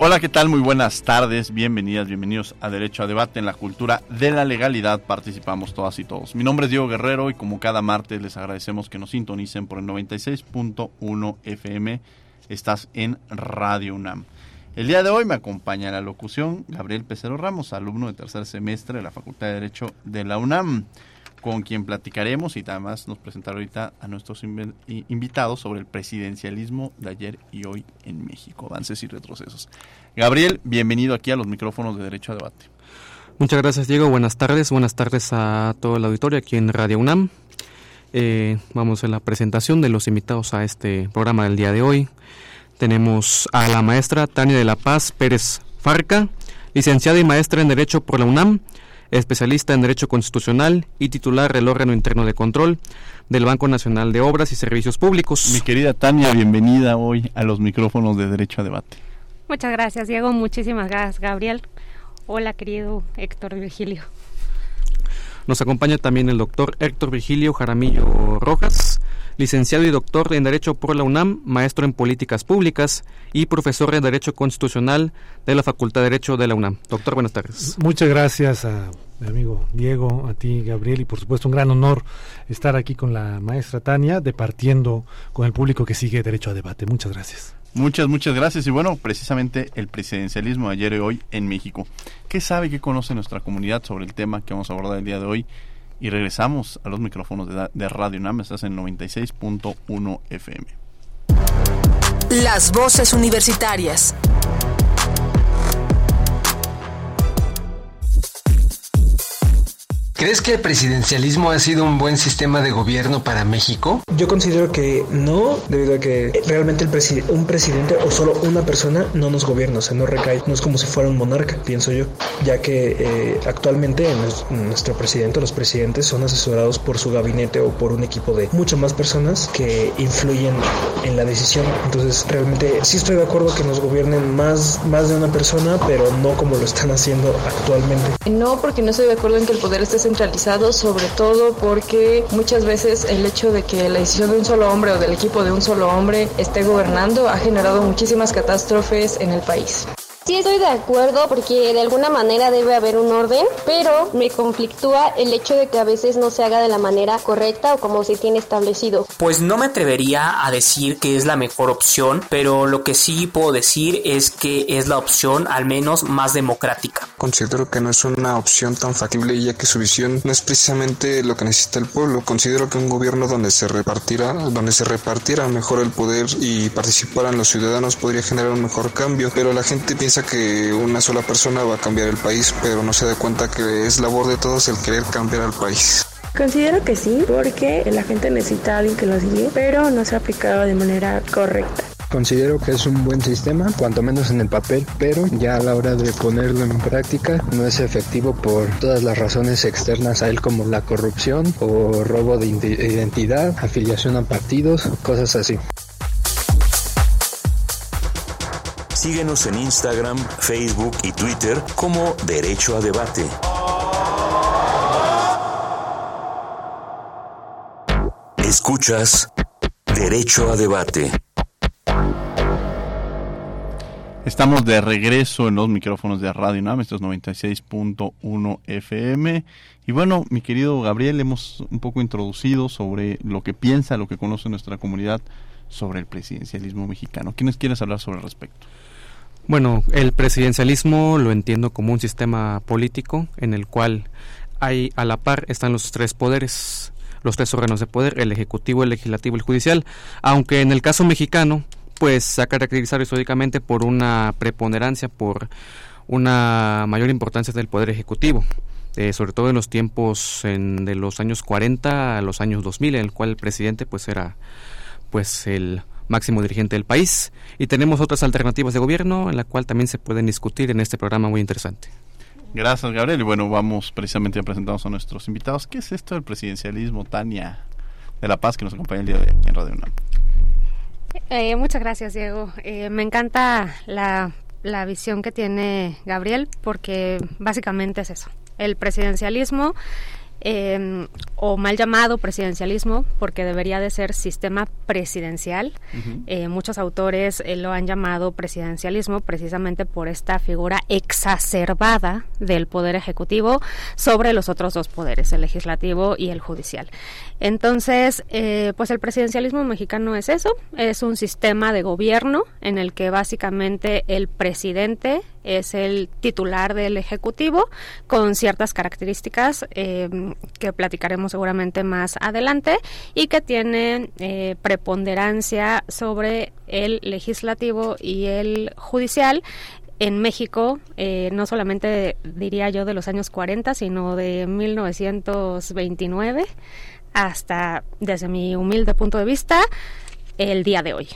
Hola, ¿qué tal? Muy buenas tardes, bienvenidas, bienvenidos a Derecho a Debate en la cultura de la legalidad. Participamos todas y todos. Mi nombre es Diego Guerrero y como cada martes les agradecemos que nos sintonicen por el 96.1 FM. Estás en Radio UNAM. El día de hoy me acompaña la locución Gabriel Pecero Ramos, alumno de tercer semestre de la Facultad de Derecho de la UNAM con quien platicaremos y además nos presentará ahorita a nuestros invitados sobre el presidencialismo de ayer y hoy en México, avances y retrocesos. Gabriel, bienvenido aquí a los micrófonos de Derecho a Debate. Muchas gracias, Diego. Buenas tardes. Buenas tardes a todo el auditorio aquí en Radio UNAM. Eh, vamos a la presentación de los invitados a este programa del día de hoy. Tenemos a la maestra Tania de la Paz Pérez Farca, licenciada y maestra en Derecho por la UNAM, especialista en Derecho Constitucional y titular del órgano interno de control del Banco Nacional de Obras y Servicios Públicos. Mi querida Tania, bienvenida hoy a los micrófonos de Derecho a Debate. Muchas gracias, Diego. Muchísimas gracias, Gabriel. Hola, querido Héctor Virgilio. Nos acompaña también el doctor Héctor Virgilio Jaramillo Rojas, licenciado y doctor en Derecho por la UNAM, maestro en Políticas Públicas y profesor en Derecho Constitucional de la Facultad de Derecho de la UNAM. Doctor, buenas tardes. Muchas gracias a mi amigo Diego, a ti Gabriel y por supuesto un gran honor estar aquí con la maestra Tania, departiendo con el público que sigue Derecho a Debate. Muchas gracias. Muchas, muchas gracias. Y bueno, precisamente el presidencialismo ayer y hoy en México. ¿Qué sabe, qué conoce nuestra comunidad sobre el tema que vamos a abordar el día de hoy? Y regresamos a los micrófonos de, de Radio UNAM, estás en 96.1 FM. Las voces universitarias. ¿Crees que el presidencialismo ha sido un buen sistema de gobierno para México? Yo considero que no, debido a que realmente el un presidente o solo una persona no nos gobierna, o sea, no recae, no es como si fuera un monarca, pienso yo, ya que eh, actualmente nuestro presidente o los presidentes son asesorados por su gabinete o por un equipo de muchas más personas que influyen en la decisión. Entonces, realmente sí estoy de acuerdo que nos gobiernen más, más de una persona, pero no como lo están haciendo actualmente. No, porque no estoy de acuerdo en que el poder esté centralizado, sobre todo porque muchas veces el hecho de que la decisión de un solo hombre o del equipo de un solo hombre esté gobernando ha generado muchísimas catástrofes en el país. Sí estoy de acuerdo porque de alguna manera debe haber un orden, pero me conflictúa el hecho de que a veces no se haga de la manera correcta o como se tiene establecido. Pues no me atrevería a decir que es la mejor opción, pero lo que sí puedo decir es que es la opción al menos más democrática. Considero que no es una opción tan factible ya que su visión no es precisamente lo que necesita el pueblo. Considero que un gobierno donde se repartiera, donde se repartiera mejor el poder y participaran los ciudadanos podría generar un mejor cambio, pero la gente piensa que una sola persona va a cambiar el país, pero no se da cuenta que es labor de todos el querer cambiar al país. Considero que sí, porque la gente necesita a alguien que lo guíe, pero no se ha aplicado de manera correcta. Considero que es un buen sistema, cuanto menos en el papel, pero ya a la hora de ponerlo en práctica no es efectivo por todas las razones externas a él como la corrupción o robo de identidad, afiliación a partidos, cosas así. Síguenos en Instagram, Facebook y Twitter como Derecho a Debate. Escuchas Derecho a Debate. Estamos de regreso en los micrófonos de Radio UNAM, esto es 96.1 FM. Y bueno, mi querido Gabriel, hemos un poco introducido sobre lo que piensa, lo que conoce nuestra comunidad sobre el presidencialismo mexicano. ¿Quiénes quieres hablar sobre el respecto? Bueno, el presidencialismo lo entiendo como un sistema político en el cual hay a la par están los tres poderes, los tres órganos de poder, el ejecutivo, el legislativo y el judicial, aunque en el caso mexicano pues se ha caracterizado históricamente por una preponderancia, por una mayor importancia del poder ejecutivo. Eh, sobre todo en los tiempos de los años 40 a los años 2000, en el cual el presidente pues era pues el máximo dirigente del país y tenemos otras alternativas de gobierno en la cual también se pueden discutir en este programa muy interesante. Gracias, Gabriel. Y bueno, vamos precisamente a presentarnos a nuestros invitados. ¿Qué es esto del presidencialismo, Tania de La Paz, que nos acompaña el día de hoy aquí en Radio UNAM? Eh, muchas gracias, Diego. Eh, me encanta la, la visión que tiene Gabriel porque básicamente es eso. El presidencialismo eh, o mal llamado presidencialismo, porque debería de ser sistema presidencial. eh, muchos autores eh, lo han llamado presidencialismo precisamente por esta figura exacerbada del poder ejecutivo sobre los otros dos poderes, el legislativo y el judicial. Entonces, eh, pues el presidencialismo mexicano es eso, es un sistema de gobierno en el que básicamente el presidente es el titular del Ejecutivo con ciertas características eh, que platicaremos seguramente más adelante y que tiene eh, preponderancia sobre el legislativo y el judicial en México, eh, no solamente diría yo de los años 40, sino de 1929 hasta, desde mi humilde punto de vista, el día de hoy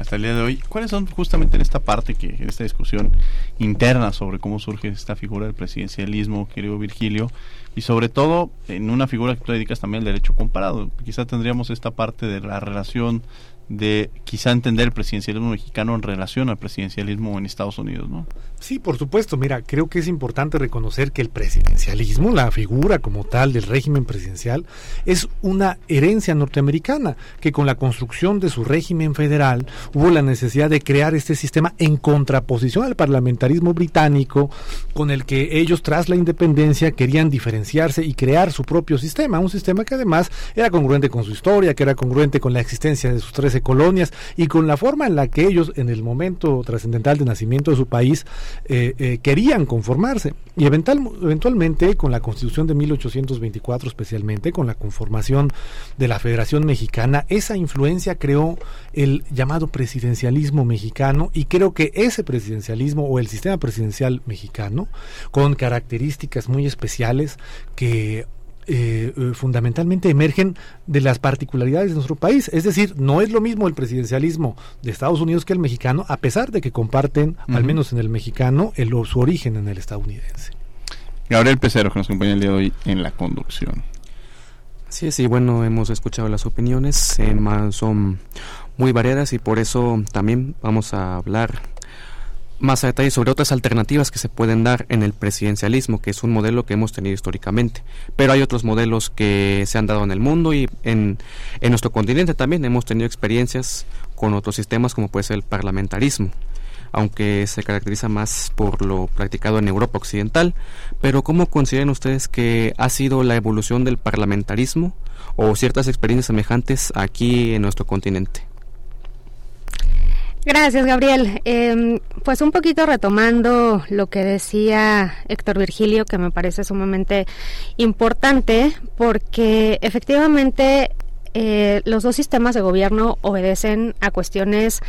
hasta el día de hoy. ¿Cuáles son justamente en esta parte, que en esta discusión interna sobre cómo surge esta figura del presidencialismo, querido Virgilio, y sobre todo en una figura que tú dedicas también al derecho comparado? Quizá tendríamos esta parte de la relación de quizá entender el presidencialismo mexicano en relación al presidencialismo en Estados Unidos, ¿no? Sí, por supuesto. Mira, creo que es importante reconocer que el presidencialismo, la figura como tal del régimen presidencial, es una herencia norteamericana, que con la construcción de su régimen federal hubo la necesidad de crear este sistema en contraposición al parlamentarismo británico, con el que ellos tras la independencia querían diferenciarse y crear su propio sistema, un sistema que además era congruente con su historia, que era congruente con la existencia de sus 13 colonias y con la forma en la que ellos en el momento trascendental de nacimiento de su país eh, eh, querían conformarse. Y eventual, eventualmente, con la constitución de 1824 especialmente, con la conformación de la Federación Mexicana, esa influencia creó el llamado presidencialismo mexicano y creo que ese presidencialismo o el sistema presidencial mexicano, con características muy especiales que eh, eh, fundamentalmente emergen de las particularidades de nuestro país. Es decir, no es lo mismo el presidencialismo de Estados Unidos que el mexicano, a pesar de que comparten, al menos en el mexicano, el, su origen en el estadounidense. Gabriel Pecero, que nos acompaña el día de hoy en la conducción. Sí, sí, bueno, hemos escuchado las opiniones, eh, son muy variadas y por eso también vamos a hablar más a detalle sobre otras alternativas que se pueden dar en el presidencialismo, que es un modelo que hemos tenido históricamente. Pero hay otros modelos que se han dado en el mundo y en, en nuestro continente también hemos tenido experiencias con otros sistemas como puede ser el parlamentarismo aunque se caracteriza más por lo practicado en Europa Occidental. Pero ¿cómo consideran ustedes que ha sido la evolución del parlamentarismo o ciertas experiencias semejantes aquí en nuestro continente? Gracias, Gabriel. Eh, pues un poquito retomando lo que decía Héctor Virgilio, que me parece sumamente importante, porque efectivamente eh, los dos sistemas de gobierno obedecen a cuestiones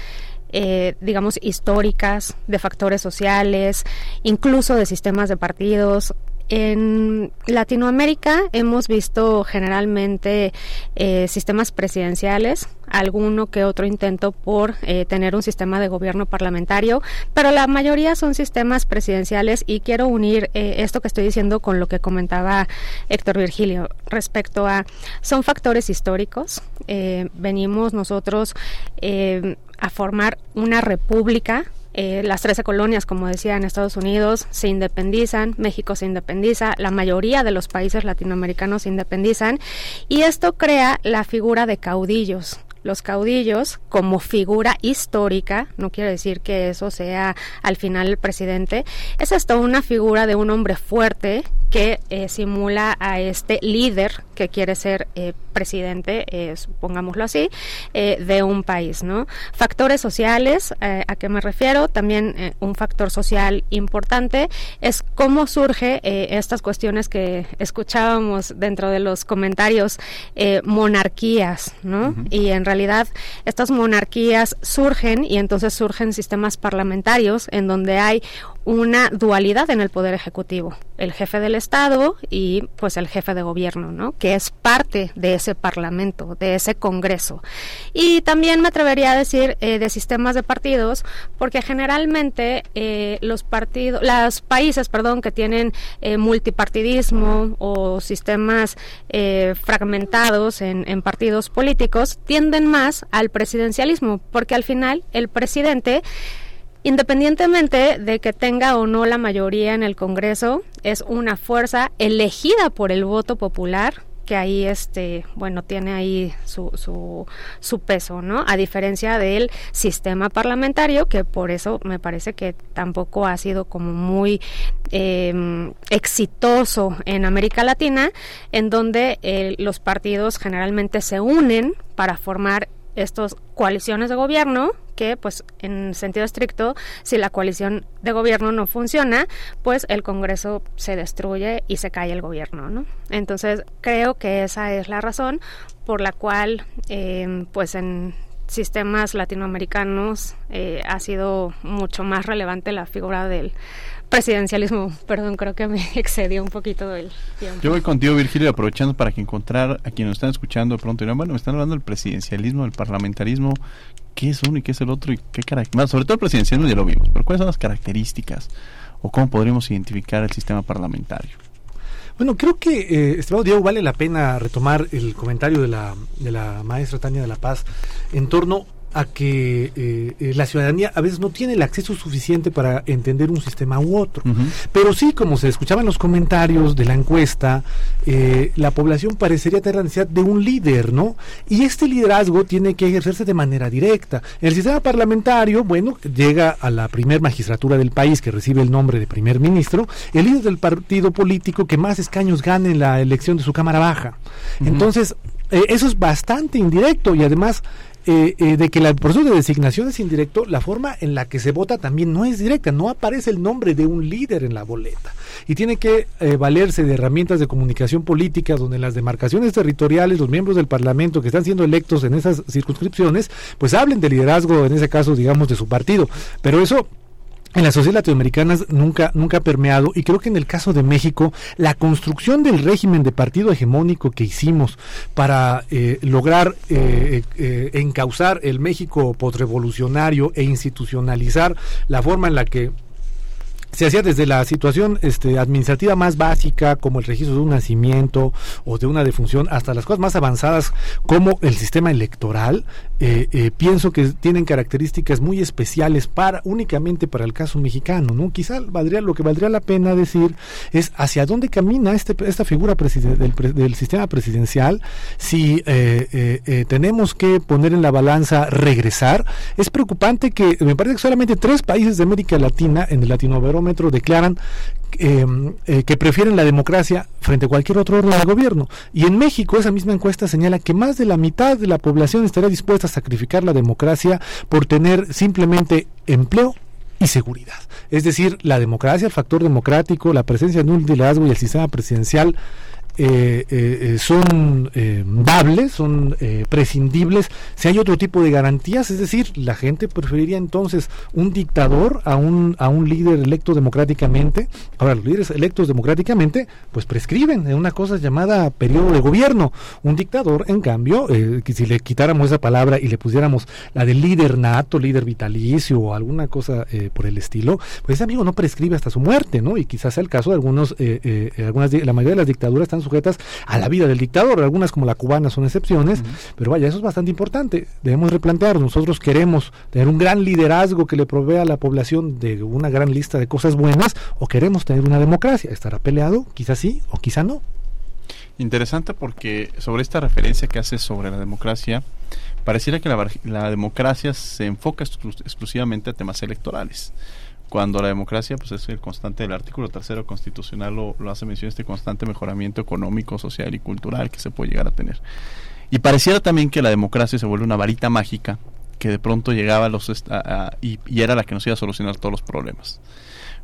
eh, digamos, históricas, de factores sociales, incluso de sistemas de partidos. En Latinoamérica hemos visto generalmente eh, sistemas presidenciales, alguno que otro intento por eh, tener un sistema de gobierno parlamentario, pero la mayoría son sistemas presidenciales y quiero unir eh, esto que estoy diciendo con lo que comentaba Héctor Virgilio respecto a son factores históricos. Eh, venimos nosotros eh, a formar una república eh, las 13 colonias, como decía, en Estados Unidos se independizan, México se independiza, la mayoría de los países latinoamericanos se independizan y esto crea la figura de caudillos. Los caudillos, como figura histórica, no quiere decir que eso sea al final el presidente, es esto una figura de un hombre fuerte que eh, simula a este líder que quiere ser eh, presidente, eh, pongámoslo así, de un país, ¿no? Factores sociales, ¿a qué me refiero? También un factor social importante es cómo surge estas cuestiones que escuchábamos dentro de los comentarios, monarquías, ¿no? Y en realidad estas monarquías surgen y entonces surgen sistemas parlamentarios en donde hay una dualidad en el poder ejecutivo, el jefe del Estado y pues el jefe de gobierno, ¿no? Que es parte de ese parlamento, de ese Congreso. Y también me atrevería a decir eh, de sistemas de partidos, porque generalmente eh, los partidos, los países, perdón, que tienen eh, multipartidismo o sistemas fragmentados en, en partidos políticos tienden más al presidencialismo, porque al final el presidente Independientemente de que tenga o no la mayoría en el Congreso, es una fuerza elegida por el voto popular que ahí este bueno tiene ahí su, su, su, peso no a diferencia del sistema parlamentario que por eso me parece que tampoco ha sido como muy em, exitoso en América Latina en donde eh, los partidos generalmente se unen para formar estas coaliciones de gobierno que pues en sentido estricto si la coalición de gobierno no funciona pues el Congreso se destruye y se cae el gobierno ¿no? entonces creo que esa es la razón por la cual eh, pues en sistemas latinoamericanos eh, ha sido mucho más relevante la figura del presidencialismo. Perdón, creo que me excedió un poquito del tiempo. Yo voy contigo, Virgilio, aprovechando para que encontrar a quienes nos están escuchando de pronto. Bueno, me están hablando del presidencialismo, del parlamentarismo. ¿Qué es uno y qué es el otro? y qué características? Sobre todo el presidencialismo ya lo vimos, pero ¿cuáles son las características o cómo podríamos identificar el sistema parlamentario? Bueno, creo que, eh, estimado Diego, vale la pena retomar el comentario de la, de la maestra Tania de la Paz en torno a que eh, eh, la ciudadanía a veces no tiene el acceso suficiente para entender un sistema u otro. Pero sí, como se escuchaba en los comentarios de la encuesta, eh, la población parecería tener la necesidad de un líder, ¿no? Y este liderazgo tiene que ejercerse de manera directa. El sistema parlamentario, bueno, llega a la primer magistratura del país que recibe el nombre de primer ministro, el líder del partido político que más escaños gane en la elección de su Cámara Baja. Entonces, eso es bastante indirecto y además eh, eh, de que el proceso de designación es indirecto, la forma en la que se vota también no es directa, no aparece el nombre de un líder en la boleta. Y tiene que eh, valerse de herramientas de comunicación política donde las demarcaciones territoriales, los miembros del Parlamento que están siendo electos en esas circunscripciones, pues hablen de liderazgo, en ese caso, digamos, de su partido. Pero eso en las sociedades latinoamericanas nunca, nunca ha permeado y creo que en el caso de México la construcción del régimen de partido hegemónico que hicimos para eh, lograr eh, eh, encauzar el México postrevolucionario e institucionalizar la forma en la que se hacía desde la situación este, administrativa más básica, como el registro de un nacimiento o de una defunción, hasta las cosas más avanzadas, como el sistema electoral, eh, eh, pienso que tienen características muy especiales para únicamente para el caso mexicano, ¿no? Quizá valdría lo que valdría la pena decir es hacia dónde camina este, esta figura del, del, sistema presidencial, si eh, tenemos que poner en la balanza regresar. Es preocupante que me parece que solamente tres países de América Latina en el latinoamericano declaran em, eh, que prefieren la democracia frente a cualquier otro orden de gobierno. Y en México esa misma encuesta señala que más de la mitad de la población estaría dispuesta a sacrificar la democracia por tener simplemente empleo y seguridad. Es decir, la democracia, el factor democrático, la presencia de un liderazgo y el sistema presidencial eh, eh, eh, son dables, son prescindibles, si hay otro tipo de garantías, es decir, la gente preferiría entonces un dictador a un, a un líder electo democráticamente. Ahora, los líderes electos democráticamente, pues prescriben en una cosa llamada periodo de gobierno. Un dictador, en cambio, que si le quitáramos esa palabra y le pusiéramos la de líder nato, líder vitalicio o alguna cosa por el estilo, pues ese amigo no prescribe hasta su muerte, ¿no? Y quizás sea el caso de algunos, algunas, la mayoría de las dictaduras están sujetas a la vida del dictador. Algunas como la cubana son excepciones, pero vaya, eso es bastante importante. Debemos replantear, nosotros queremos tener un gran liderazgo que le provea a la población de una gran lista de cosas buenas o queremos tener una democracia. ¿Estará peleado? Quizás sí o quizá no. Interesante porque sobre esta referencia que hace sobre la democracia, pareciera que la, democracia se enfoca exclusivamente a temas electorales cuando la democracia pues es el constante del artículo tercero constitucional lo, hace mención este constante mejoramiento económico, social y cultural que se puede llegar a tener. Y pareciera también que la democracia se vuelve una varita mágica que de pronto llegaba a los y, era la que nos iba a solucionar todos los problemas.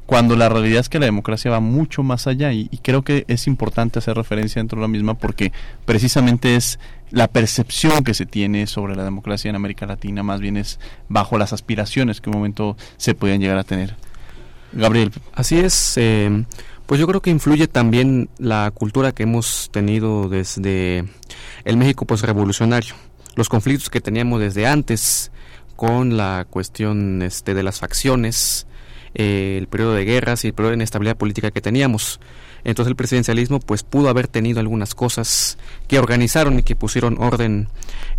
Cuando la realidad es que la democracia va mucho más allá y, y creo que es importante hacer referencia dentro de la misma porque precisamente es la percepción que se tiene sobre la democracia en América Latina más bien es bajo las aspiraciones que un momento se podían llegar a tener. Gabriel. Así es. Eh, pues yo creo que influye también la cultura que hemos tenido desde el México postrevolucionario. Los conflictos que teníamos desde antes con la cuestión este, de las facciones, eh, el periodo de guerras y el periodo de inestabilidad política que teníamos. Entonces el presidencialismo pues pudo haber tenido algunas cosas que organizaron y que pusieron orden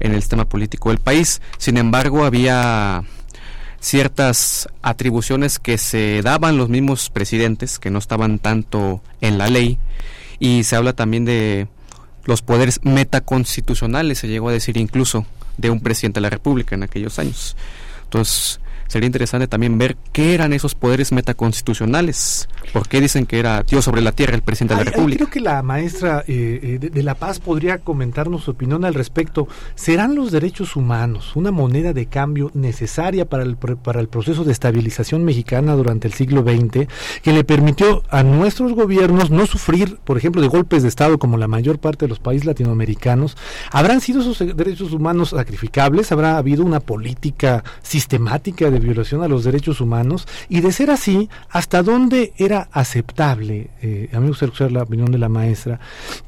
en el sistema político del país. Sin embargo, había ciertas atribuciones que se daban los mismos presidentes, que no estaban tanto en la ley, y se habla también de los poderes metaconstitucionales, se llegó a decir incluso, de un presidente de la República en aquellos años. Entonces, sería interesante también ver qué eran esos poderes metaconstitucionales. ¿Por qué dicen que era Dios sobre la tierra el presidente de la República? creo que la maestra eh, eh, de, La Paz podría comentarnos su opinión al respecto. ¿Serán los derechos humanos una moneda de cambio necesaria para el, para el proceso de estabilización mexicana durante el siglo XX que le permitió a nuestros gobiernos no sufrir, por ejemplo, de golpes de Estado como la mayor parte de los países latinoamericanos? ¿Habrán sido esos derechos humanos sacrificables? ¿Habrá habido una política sistemática de violación a los derechos humanos y de ser así, hasta dónde era aceptable, eh, a mí me gustaría escuchar la opinión de la maestra,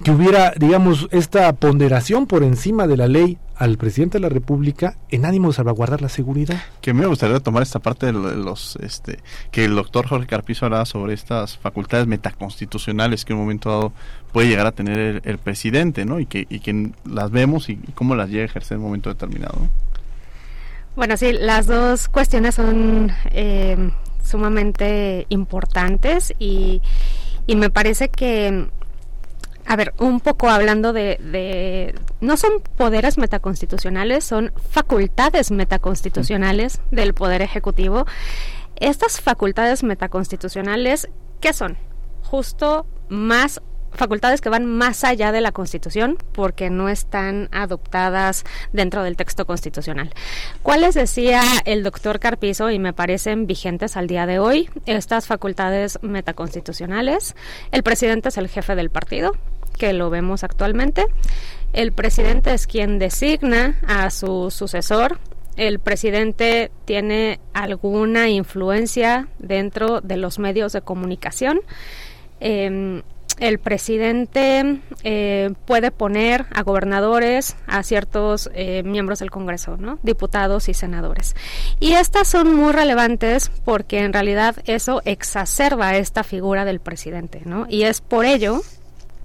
que hubiera, digamos, esta ponderación por encima de la ley al presidente de la República en ánimo de salvaguardar la seguridad. Que me gustaría tomar esta parte de los, este, que el doctor Jorge Carpizo hablaba sobre estas facultades metaconstitucionales que en un momento dado puede llegar a tener el, presidente, ¿no? Y que, y que las vemos y, cómo las llega a ejercer en un momento determinado. Bueno, sí, las dos cuestiones son eh, sumamente importantes y, me parece que, a ver, un poco hablando de, de, no son poderes metaconstitucionales, son facultades metaconstitucionales del Poder Ejecutivo. Estas facultades metaconstitucionales, ¿qué son? Justo más facultades que van más allá de la Constitución porque no están adoptadas dentro del texto constitucional. ¿Cuáles decía el doctor Carpizo y me parecen vigentes al día de hoy? Estas facultades metaconstitucionales. El presidente es el jefe del partido, que lo vemos actualmente. El presidente es quien designa a su sucesor. El presidente tiene alguna influencia dentro de los medios de comunicación. Eh, el presidente eh, puede poner a gobernadores, a ciertos eh, miembros del Congreso, ¿no? diputados y senadores. Y estas son muy relevantes porque en realidad eso exacerba esta figura del presidente, ¿no? Y es por ello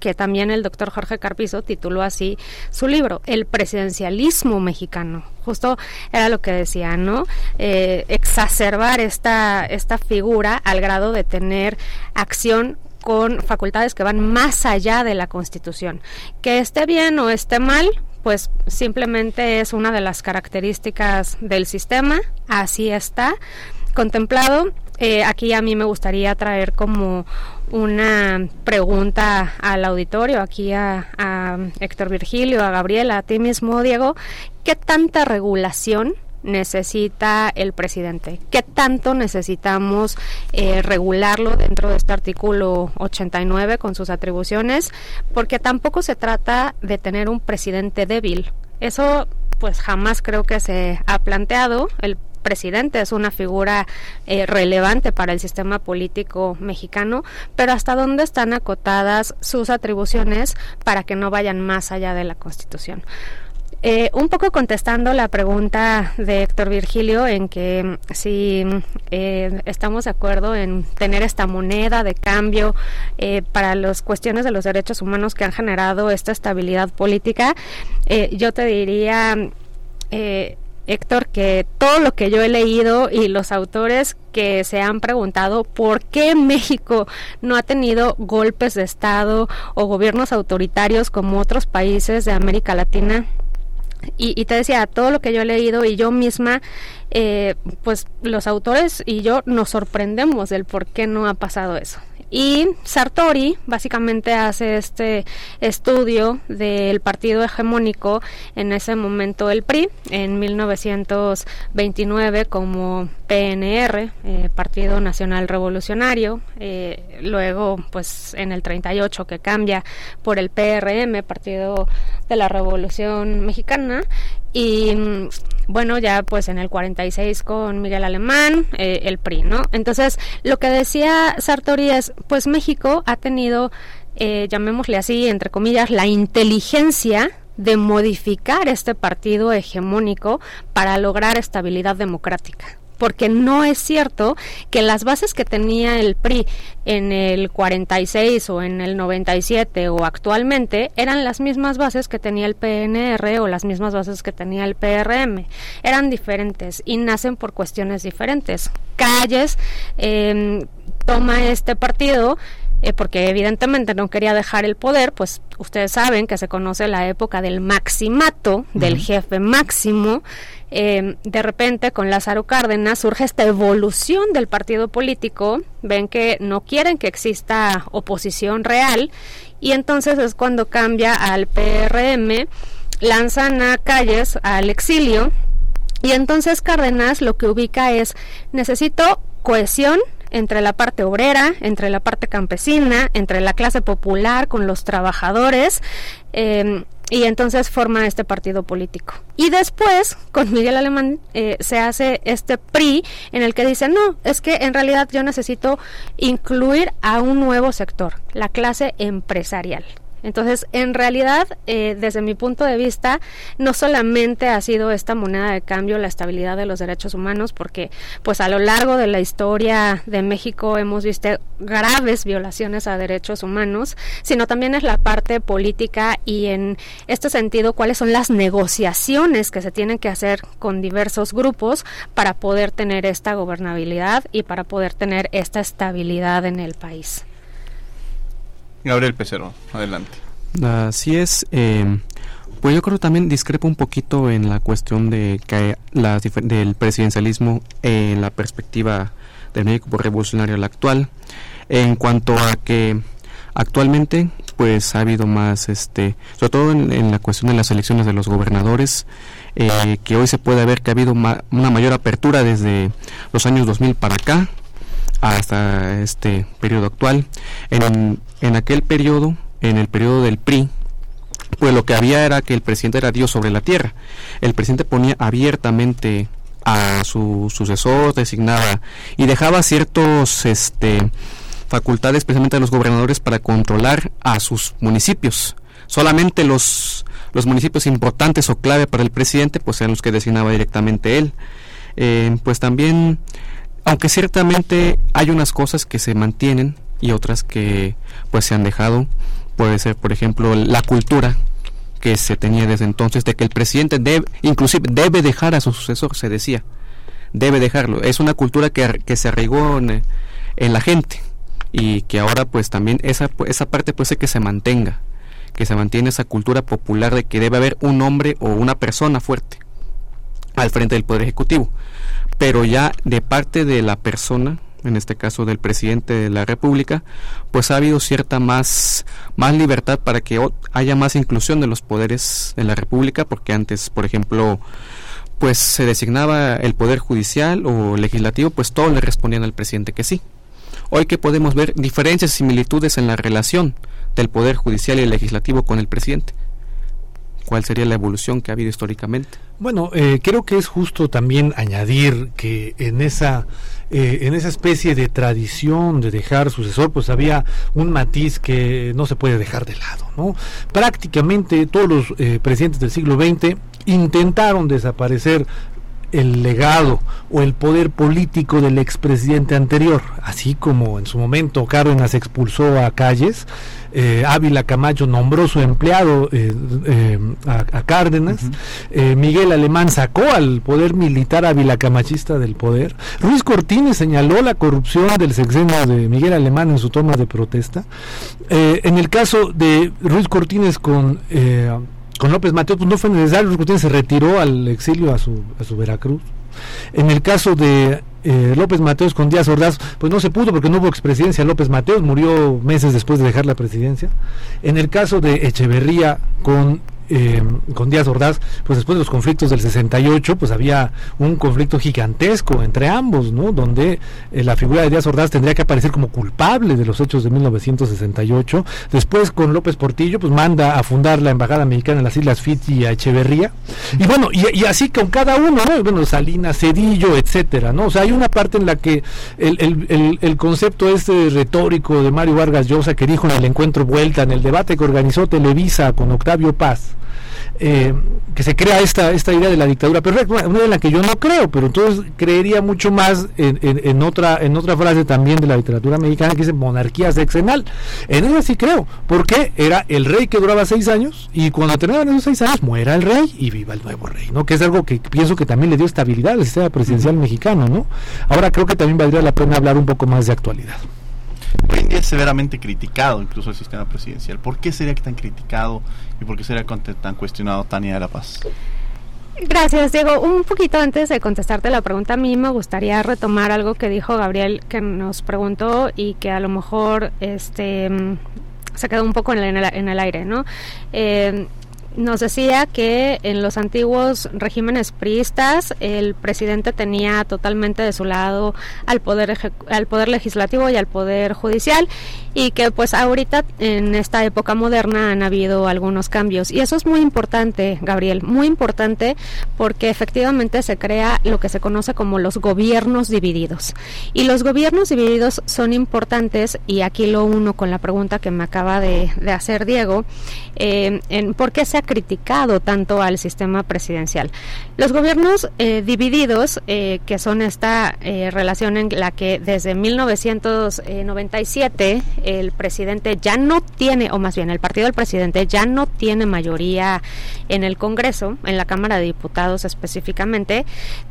que también el doctor Jorge Carpizo tituló así su libro, El presidencialismo mexicano. Justo era lo que decía, ¿no? Eh, exacerbar esta, esta figura al grado de tener acción con facultades que van más allá de la Constitución. Que esté bien o esté mal, pues simplemente es una de las características del sistema, así está contemplado. Eh, aquí a mí me gustaría traer como una pregunta al auditorio, aquí a, a Héctor Virgilio, a Gabriela, a ti mismo, Diego, ¿qué tanta regulación necesita el presidente? ¿Qué tanto necesitamos eh, regularlo dentro de este artículo 89 con sus atribuciones? Porque tampoco se trata de tener un presidente débil. Eso pues jamás creo que se ha planteado. El presidente es una figura eh, relevante para el sistema político mexicano, pero hasta dónde están acotadas sus atribuciones para que no vayan más allá de la Constitución. Eh, un poco contestando la pregunta de Héctor Virgilio en que mm, si eh, estamos de acuerdo en tener esta moneda de cambio eh, para las cuestiones de los derechos humanos que han generado esta estabilidad política, yo te diría... Héctor, que todo lo que yo he leído y los autores que se han preguntado por qué México no ha tenido golpes de Estado o gobiernos autoritarios como otros países de América Latina, Y, te decía, todo lo que yo he leído y yo misma, eh, pues los autores y yo nos sorprendemos del por qué no ha pasado eso. Y Sartori básicamente hace este estudio del partido hegemónico, en ese momento el PRI, en 1929 como PNR, eh, Partido Nacional Revolucionario, eh, luego pues en el 38 que cambia por el PRM, Partido de la Revolución Mexicana, y mm, bueno, ya pues en el 46 con Miguel Alemán, eh, el PRI, ¿no? Entonces, lo que decía Sartori es, pues México ha tenido, eh, llamémosle así, entre comillas, la inteligencia de modificar este partido hegemónico para lograr estabilidad democrática porque no es cierto que las bases que tenía el PRI en el 46 o en el 97 o actualmente eran las mismas bases que tenía el PNR o las mismas bases que tenía el PRM. Eran diferentes y nacen por cuestiones diferentes. Calles em, toma este partido eh, porque evidentemente no quería dejar el poder, pues ustedes saben que se conoce la época del maximato, del jefe máximo, eh, de repente con Lázaro Cárdenas surge esta evolución del partido político, ven que no quieren que exista oposición real. Y entonces es cuando cambia al PRM, lanzan a Calles al exilio. Y entonces Cárdenas lo que ubica es necesito cohesión entre la parte obrera, entre la parte campesina, entre la clase popular con los trabajadores. Eh, y entonces forma este partido político. Y después, con Miguel Alemán, eh, se hace este PRI en el que dice, no, es que en realidad yo necesito incluir a un nuevo sector, la clase empresarial. Entonces, en realidad, eh, desde mi punto de vista, no solamente ha sido esta moneda de cambio la estabilidad de los derechos humanos, porque pues a lo largo de la historia de México hemos visto graves violaciones a derechos humanos, sino también es la parte política y en este sentido, cuáles son las negociaciones que se tienen que hacer con diversos grupos para poder tener esta gobernabilidad y para poder tener esta estabilidad en el país. Gabriel Pecero, adelante. Así es. Eh, pues yo creo también discrepo un poquito en la cuestión de que la, del presidencialismo en la perspectiva del México revolucionario al actual. En cuanto a que actualmente pues ha habido más, este, sobre todo en, la cuestión de las elecciones de los gobernadores, eh, que hoy se puede ver que ha habido una mayor apertura desde los años 2000 para acá hasta este periodo actual. En, en aquel periodo, en el periodo del PRI, pues lo que había era que el presidente era Dios sobre la tierra. El presidente ponía abiertamente a su sucesor, designaba y dejaba ciertos este facultades especialmente a los gobernadores para controlar a sus municipios. Solamente los los municipios importantes o clave para el presidente pues eran los que designaba directamente él. Eh, pues también aunque ciertamente hay unas cosas que se mantienen y otras que pues se han dejado. Puede ser por ejemplo la cultura que se tenía desde entonces de que el presidente debe inclusive debe dejar a su sucesor se decía debe dejarlo. Es una cultura que, que se arraigó en, la gente y que ahora pues también esa esa parte puede ser que se mantenga que se mantiene esa cultura popular de que debe haber un hombre o una persona fuerte al frente del poder ejecutivo. Pero ya de parte de la persona, en este caso del presidente de la República, pues ha habido cierta más, más libertad para que haya más inclusión de los poderes en la República, porque antes, por ejemplo, pues se designaba el poder judicial o legislativo, pues todos le respondían al presidente que sí. Hoy que podemos ver diferencias y similitudes en la relación del poder judicial y legislativo con el presidente cuál sería la evolución que ha habido históricamente. Bueno, eh, creo que es justo también añadir que en esa eh, en esa especie de tradición de dejar sucesor, pues había un matiz que no se puede dejar de lado, ¿no? Prácticamente todos los eh, presidentes del siglo XX intentaron desaparecer el legado o el poder político del expresidente anterior, así como en su momento Cárdenas expulsó a Calles, eh, Ávila Camacho nombró su empleado eh, eh, a, Cárdenas, Miguel Alemán sacó al poder militar Ávila Camachista del poder, Ruiz Cortines señaló la corrupción del sexenio de Miguel Alemán en su toma de protesta. en el caso de Ruiz Cortines con con López Mateos pues no fue necesario, Ruiz Cortines se retiró al exilio a su, a su Veracruz. En el caso de eh, López Mateos con Díaz Ordaz, pues no se pudo porque no hubo expresidencia. López Mateos murió meses después de dejar la presidencia. En el caso de Echeverría con eh, con Díaz Ordaz, pues después de los conflictos del 68, pues había un conflicto gigantesco entre ambos, ¿no? Donde eh, la figura de Díaz Ordaz tendría que aparecer como culpable de los hechos de 1968. Después con López Portillo, pues manda a fundar la Embajada Mexicana en las Islas Fiji a Echeverría. Y bueno, y, así con cada uno, ¿no? Bueno, Salinas, Cedillo, etcétera, ¿no? O sea, hay una parte en la que el, el, el, concepto este retórico de Mario Vargas Llosa que dijo en el encuentro Vuelta, en el debate que organizó Televisa con Octavio Paz, eh, que se crea esta, esta idea de la dictadura perfecta, una, en la que yo no creo, pero entonces creería mucho más en, en, otra, en otra frase también de la literatura mexicana que dice monarquía sexenal. En ella sí creo, porque era el rey que duraba seis años y cuando terminaban esos seis años muera el rey y viva el nuevo rey, ¿no? Que es algo que pienso que también le dio estabilidad al sistema presidencial mexicano, ¿no? Ahora creo que también valdría la pena hablar un poco más de actualidad. Hoy en día es severamente criticado incluso el sistema presidencial. ¿Por qué sería tan criticado y por qué sería tan cuestionado Tania de la Paz? Gracias, Diego. Un poquito antes de contestarte la pregunta, a mí me gustaría retomar algo que dijo Gabriel, que nos preguntó y que a lo mejor este se quedó un poco en el, en el aire, ¿no? Eh, nos decía que en los antiguos regímenes priistas el presidente tenía totalmente de su lado al poder al poder legislativo y al poder judicial y que pues ahorita en esta época moderna han habido algunos cambios. Y eso es muy importante Gabriel muy importante porque efectivamente se crea lo que se conoce como los gobiernos divididos. Y los gobiernos divididos son importantes y aquí lo uno con la pregunta que me acaba de, hacer Diego eh, en por qué se criticado tanto al sistema presidencial. Los gobiernos eh, divididos, eh, que son esta eh, relación en la que desde 1997 el presidente ya no tiene, o más bien el partido del presidente ya no tiene mayoría en el Congreso, en la Cámara de Diputados específicamente,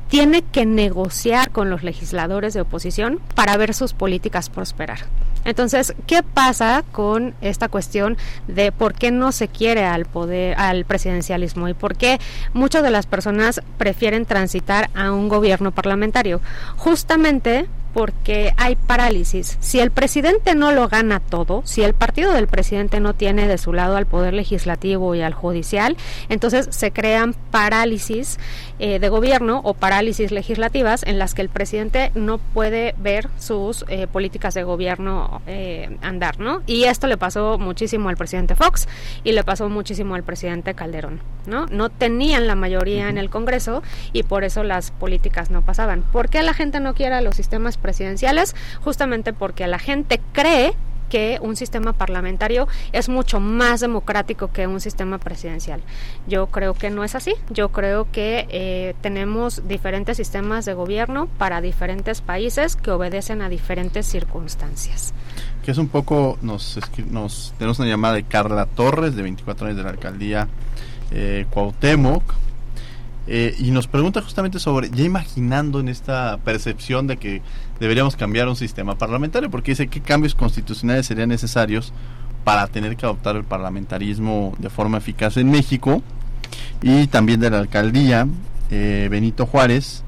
tiene que negociar con los legisladores de oposición para ver sus políticas prosperar. Entonces, ¿qué pasa con esta cuestión de por qué no se quiere al poder, al presidencialismo y por qué muchas de las personas prefieren transitar a un gobierno parlamentario? Justamente porque hay parálisis. Si el presidente no lo gana todo, si el partido del presidente no tiene de su lado al poder legislativo y al judicial, entonces se crean parálisis eh, de gobierno o parálisis legislativas en las que el presidente no puede ver sus eh, políticas de gobierno eh, andar, ¿no? Y esto le pasó muchísimo al presidente Fox y le pasó muchísimo al presidente Calderón, ¿no? No tenían la mayoría en el Congreso y por eso las políticas no pasaban. ¿Por qué la gente no quiere los sistemas presidenciales, justamente porque la gente cree que un sistema parlamentario es mucho más democrático que un sistema presidencial. Yo creo que no es así. Yo creo que eh, tenemos diferentes sistemas de gobierno para diferentes países que obedecen a diferentes circunstancias. Que es un poco, nos, nos tenemos una llamada de Carla Torres, de 24 años de la alcaldía eh, Cuauhtémoc, eh, y nos pregunta justamente sobre, ya imaginando en esta percepción de que deberíamos cambiar un sistema parlamentario, porque dice qué cambios constitucionales serían necesarios para tener que adoptar el parlamentarismo de forma eficaz en México, y también de la alcaldía eh, Benito Juárez,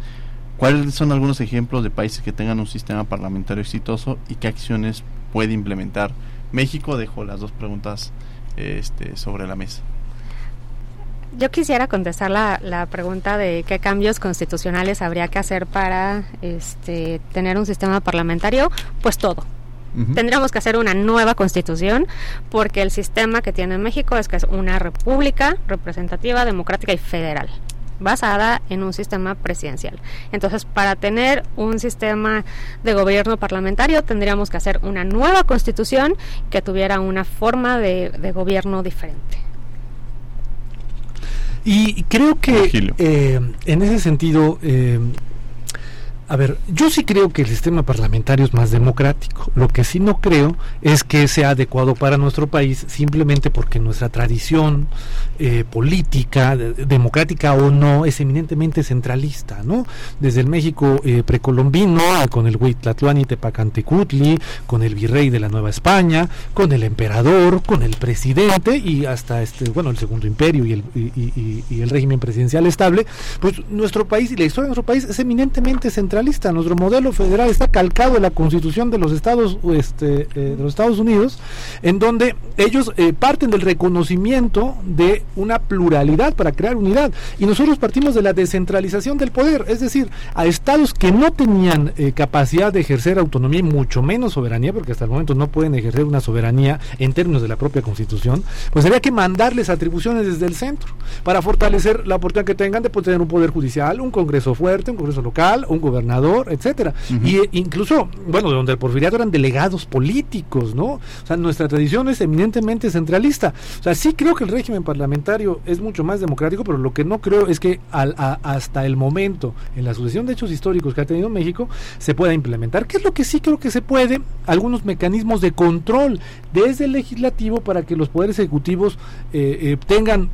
¿cuáles son algunos ejemplos de países que tengan un sistema parlamentario exitoso y qué acciones puede implementar México? Dejo las dos preguntas este, sobre la mesa. Yo quisiera contestar la, la, pregunta de qué cambios constitucionales habría que hacer para este, tener un sistema parlamentario. Pues todo. Tendríamos que hacer una nueva constitución porque el sistema que tiene México es que es una república representativa, democrática y federal basada en un sistema presidencial. Entonces, para tener un sistema de gobierno parlamentario tendríamos que hacer una nueva constitución que tuviera una forma de, de gobierno diferente. Y creo que eh, en ese sentido, eh, A ver, yo sí creo que el sistema parlamentario es más democrático. Lo que sí no creo es que sea adecuado para nuestro país simplemente porque nuestra tradición eh, política, democrática o no, es eminentemente centralista, ¿no? Desde el México eh, precolombino, con el Huitlatlán y Tepacantecutli, con el virrey de la Nueva España, con el emperador, con el presidente y hasta este, bueno, el Segundo Imperio y el, y el régimen presidencial estable, pues nuestro país y la historia de nuestro país es eminentemente centralista nuestro modelo federal está calcado en la Constitución de los Estados, este, eh, de los Estados Unidos, en donde ellos eh, parten del reconocimiento de una pluralidad para crear unidad. Y nosotros partimos de la descentralización del poder, es decir, a estados que no tenían eh, capacidad de ejercer autonomía y mucho menos soberanía, porque hasta el momento no pueden ejercer una soberanía en términos de la propia Constitución, pues había que mandarles atribuciones desde el centro para fortalecer la oportunidad que tengan de poder tener un poder judicial, un Congreso fuerte, un Congreso local, un gobernador etcétera. Y eh, incluso, bueno, donde el porfiriato eran delegados políticos, ¿no? O sea, nuestra tradición es eminentemente centralista. O sea, sí creo que el régimen parlamentario es mucho más democrático, pero lo que no creo es que al, hasta el momento, en la sucesión de hechos históricos que ha tenido México, se pueda implementar. ¿Qué es lo que sí creo que se puede? Algunos mecanismos de control desde el legislativo para que los poderes ejecutivos eh, eh, tengan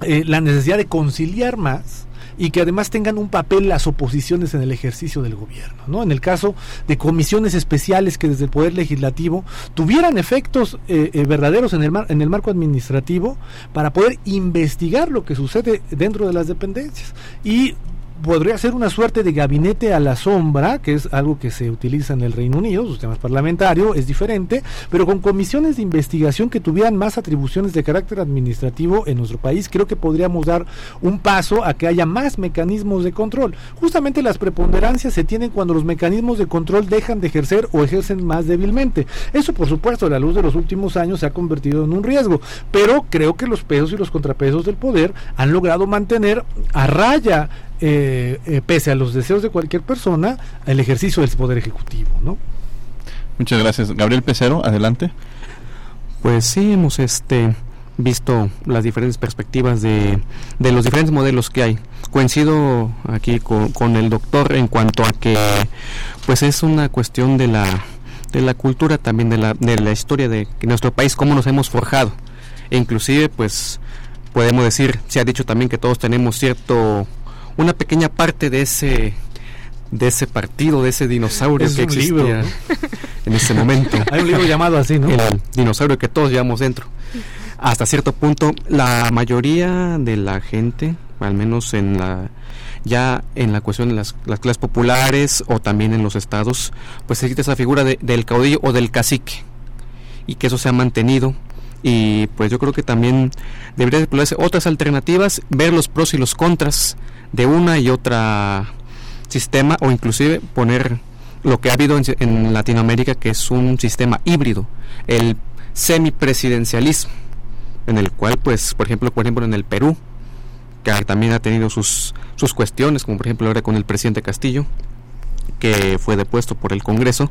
la necesidad de conciliar más y que además tengan un papel las oposiciones en el ejercicio del gobierno. ¿no? En el caso de comisiones especiales que desde el Poder Legislativo tuvieran efectos eh, eh, verdaderos en el, mar, en el marco administrativo para poder investigar lo que sucede dentro de las dependencias y podría ser una suerte de gabinete a la sombra, que es algo que se utiliza en el Reino Unido, su sistema parlamentario es diferente, pero con comisiones de investigación que tuvieran más atribuciones de carácter administrativo en nuestro país, creo que podríamos dar un paso a que haya más mecanismos de control. Justamente las preponderancias se tienen cuando los mecanismos de control dejan de ejercer o ejercen más débilmente. Eso, por supuesto, a la luz de los últimos años se ha convertido en un riesgo, pero creo que los pesos y los contrapesos del poder han logrado mantener a raya eh, eh, pese a los deseos de cualquier persona, el ejercicio del poder ejecutivo, ¿no? Muchas gracias. Gabriel Pecero, adelante. Pues sí, hemos este visto las diferentes perspectivas de, de los diferentes modelos que hay. Coincido aquí con, con, el doctor en cuanto a que pues es una cuestión de la, de la cultura también, de la, de la historia de nuestro país, cómo nos hemos forjado. E inclusive pues podemos decir, se ha dicho también que todos tenemos cierto una pequeña parte de ese de ese partido, de ese dinosaurio que existía en ese momento. Hay un libro llamado así, ¿no? El dinosaurio que todos llevamos dentro. Hasta cierto punto, la mayoría de la gente, al menos en la ya en la cuestión de las, clases populares o también en los estados, pues existe esa figura del caudillo o del cacique y que eso se ha mantenido y pues yo creo que también debería explotarse otras alternativas, ver los pros y los contras de una y otra sistema o inclusive poner lo que ha habido en, Latinoamérica que es un sistema híbrido, el semipresidencialismo, en el cual pues por ejemplo, por ejemplo en el Perú, que también ha tenido sus, sus cuestiones, como por ejemplo ahora con el presidente Castillo, que fue depuesto por el Congreso,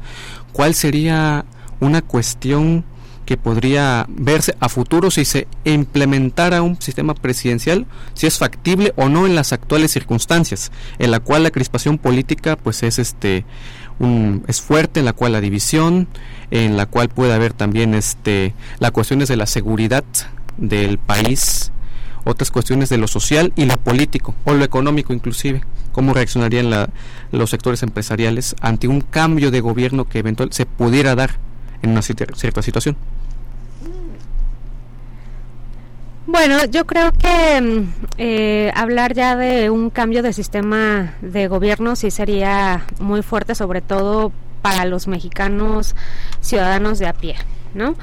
¿cuál sería una cuestión que podría verse a futuro si se implementara un sistema presidencial, si es factible o no en las actuales circunstancias, en la cual la crispación política pues es este un, es fuerte, en la cual la división, en la cual puede haber también este las cuestiones de la seguridad del país, otras cuestiones de lo social y lo político o lo económico inclusive, cómo reaccionarían los sectores empresariales ante un cambio de gobierno que eventualmente se pudiera dar en una cierta situación. Bueno, yo creo que mm, eh, hablar ya de un cambio de sistema de gobierno sí sería muy fuerte, sobre todo para los mexicanos ciudadanos de a pie, ¿no?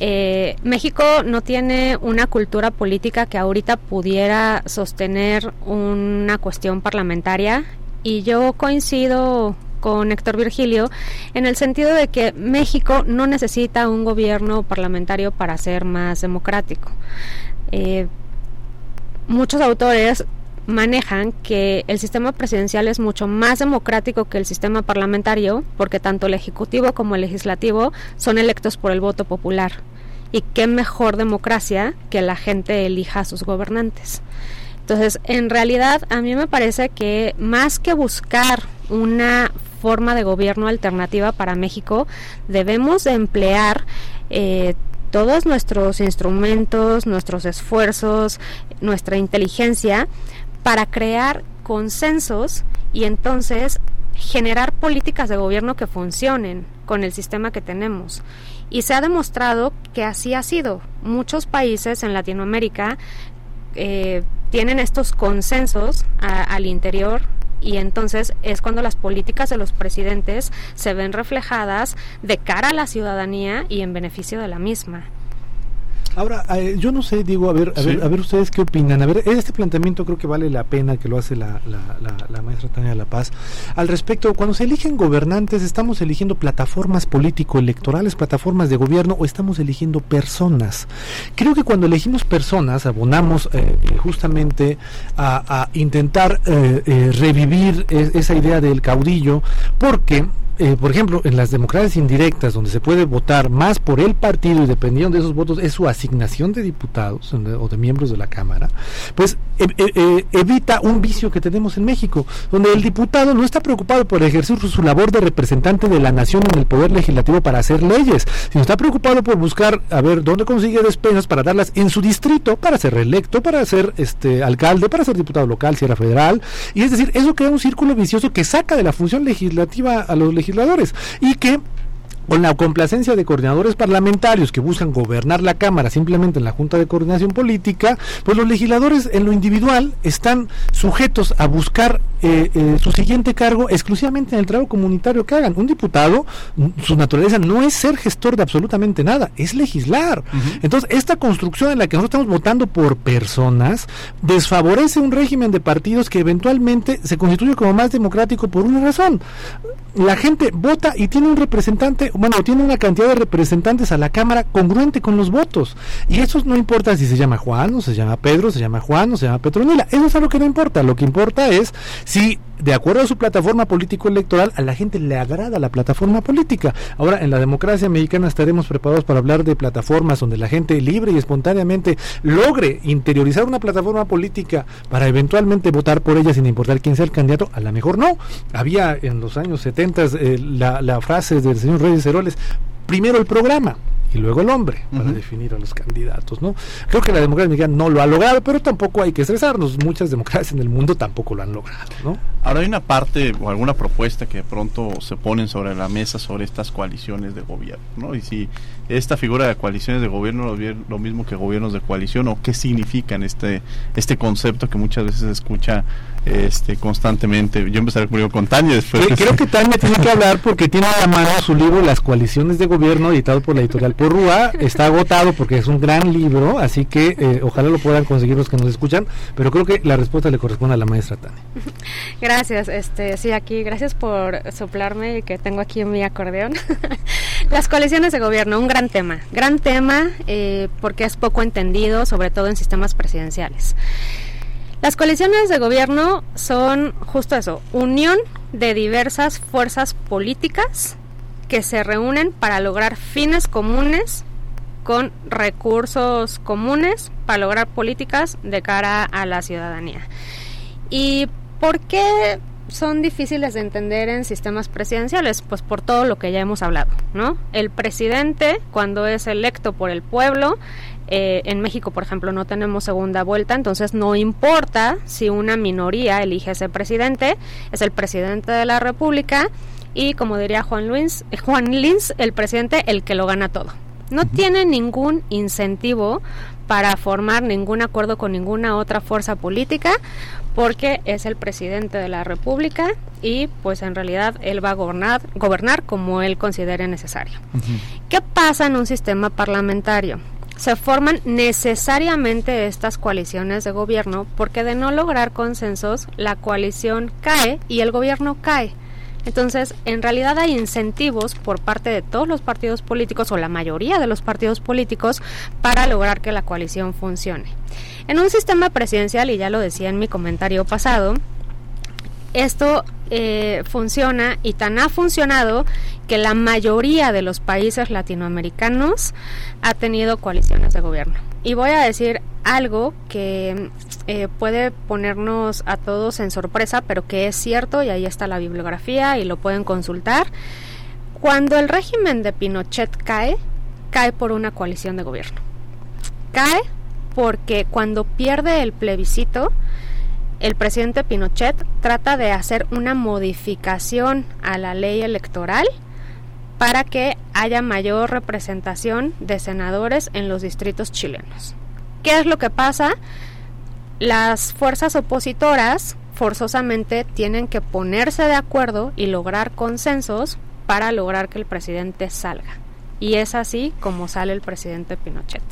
Eh, México no tiene una cultura política que ahorita pudiera sostener una cuestión parlamentaria y yo coincido con Héctor Virgilio en el sentido de que México no necesita un gobierno parlamentario para ser más democrático. Eh, muchos autores manejan que el sistema presidencial es mucho más democrático que el sistema parlamentario porque tanto el ejecutivo como el legislativo son electos por el voto popular. Y qué mejor democracia que la gente elija a sus gobernantes. Entonces, en realidad, a mí me parece que más que buscar una forma de gobierno alternativa para México, debemos emplear eh, todos nuestros instrumentos, nuestros esfuerzos, nuestra inteligencia para crear consensos y entonces generar políticas de gobierno que funcionen con el sistema que tenemos. Y se ha demostrado que así ha sido. Muchos países en Latinoamérica eh, tienen estos consensos al interior y entonces es cuando las políticas de los presidentes se ven reflejadas de cara a la ciudadanía y en beneficio de la misma. Ahora, eh, yo no sé, digo, a ver, a ver, a ver ustedes qué opinan. A ver, este planteamiento creo que vale la pena que lo hace la, la, maestra Tania La Paz. Al respecto, cuando se eligen gobernantes, ¿estamos eligiendo plataformas político-electorales, plataformas de gobierno o estamos eligiendo personas? Creo que cuando elegimos personas, abonamos eh, justamente a, intentar eh, revivir e, esa idea del caudillo, porque eh, por ejemplo, en las democracias indirectas, donde se puede votar más por el partido y dependiendo de esos votos es su asignación de diputados o de miembros de la Cámara, pues e, e, e, evita un vicio que tenemos en México, donde el diputado no está preocupado por ejercer su, labor de representante de la nación en el poder legislativo para hacer leyes, sino está preocupado por buscar a ver dónde consigue despensas para darlas en su distrito, para ser reelecto, para ser este alcalde, para ser diputado local, si era federal, y es decir, eso crea un círculo vicioso que saca de la función legislativa a los legisladores legisladores y que con la complacencia de coordinadores parlamentarios que buscan gobernar la Cámara simplemente en la Junta de Coordinación Política, pues los legisladores en lo individual están sujetos a buscar eh, eh, su siguiente cargo exclusivamente en el trabajo comunitario que hagan. Un diputado, su naturaleza no es ser gestor de absolutamente nada, es legislar. Entonces, esta construcción en la que nosotros estamos votando por personas desfavorece un régimen de partidos que eventualmente se constituye como más democrático por una razón. La gente vota y tiene un representante bueno, tiene una cantidad de representantes a la Cámara congruente con los votos. Y eso no importa si se llama Juan, o se llama Pedro, se llama Juan, o se llama Petronila. Eso es lo que no importa. Lo que importa es si, de acuerdo a su plataforma político-electoral, a la gente le agrada la plataforma política. Ahora, en la democracia mexicana estaremos preparados para hablar de plataformas donde la gente libre y espontáneamente logre interiorizar una plataforma política para eventualmente votar por ella sin importar quién sea el candidato. A lo mejor no. Había en los años 70 eh, la, la frase del señor Reyes Ceroles, primero el programa y luego el hombre para definir a los candidatos, ¿no? Creo que la democracia mexicana no lo ha logrado, pero tampoco hay que estresarnos. Muchas democracias en el mundo tampoco lo han logrado, ¿no? Ahora hay una parte o alguna propuesta que de pronto se ponen sobre la mesa sobre estas coaliciones de gobierno, ¿no? Y si esta figura de coaliciones de gobierno lo mismo que gobiernos de coalición o qué significan este este concepto que muchas veces se escucha este constantemente. Yo empezaré primero con Tania después. Creo que Tania tiene que hablar porque tiene a la mano su libro Las coaliciones de gobierno editado por la editorial Porrúa. Está agotado porque es un gran libro, así que eh, ojalá lo puedan conseguir los que nos escuchan, pero creo que la respuesta le corresponde a la maestra Tania. Gracias, este sí aquí, gracias por soplarme y que tengo aquí mi acordeón. Las coaliciones de gobierno, un gran tema, gran tema eh, porque es poco entendido, sobre todo en sistemas presidenciales. Las coaliciones de gobierno son justo eso, unión de diversas fuerzas políticas que se reúnen para lograr fines comunes con recursos comunes para lograr políticas de cara a la ciudadanía. ¿Y por qué son difíciles de entender en sistemas presidenciales? Pues por todo lo que ya hemos hablado, ¿no? El presidente, cuando es electo por el pueblo, eh, en México, por ejemplo, no tenemos segunda vuelta, entonces no importa si una minoría elige ese presidente, es el presidente de la República y, como diría Juan Luis, eh, Juan Lins, el presidente el que lo gana todo. No tiene ningún incentivo para formar ningún acuerdo con ninguna otra fuerza política porque es el presidente de la República y pues en realidad él va a gobernar, gobernar como él considere necesario. ¿Qué pasa en un sistema parlamentario? se forman necesariamente estas coaliciones de gobierno porque de no lograr consensos la coalición cae y el gobierno cae. Entonces, en realidad hay incentivos por parte de todos los partidos políticos o la mayoría de los partidos políticos para lograr que la coalición funcione. En un sistema presidencial, y ya lo decía en mi comentario pasado, esto eh, funciona y tan ha funcionado que la mayoría de los países latinoamericanos ha tenido coaliciones de gobierno. Y voy a decir algo que eh, puede ponernos a todos en sorpresa, pero que es cierto y ahí está la bibliografía y lo pueden consultar. Cuando el régimen de Pinochet cae, cae por una coalición de gobierno. Cae porque cuando pierde el plebiscito, el presidente Pinochet trata de hacer una modificación a la ley electoral para que haya mayor representación de senadores en los distritos chilenos. ¿Qué es lo que pasa? Las fuerzas opositoras forzosamente tienen que ponerse de acuerdo y lograr consensos para lograr que el presidente salga. Y es así como sale el presidente Pinochet.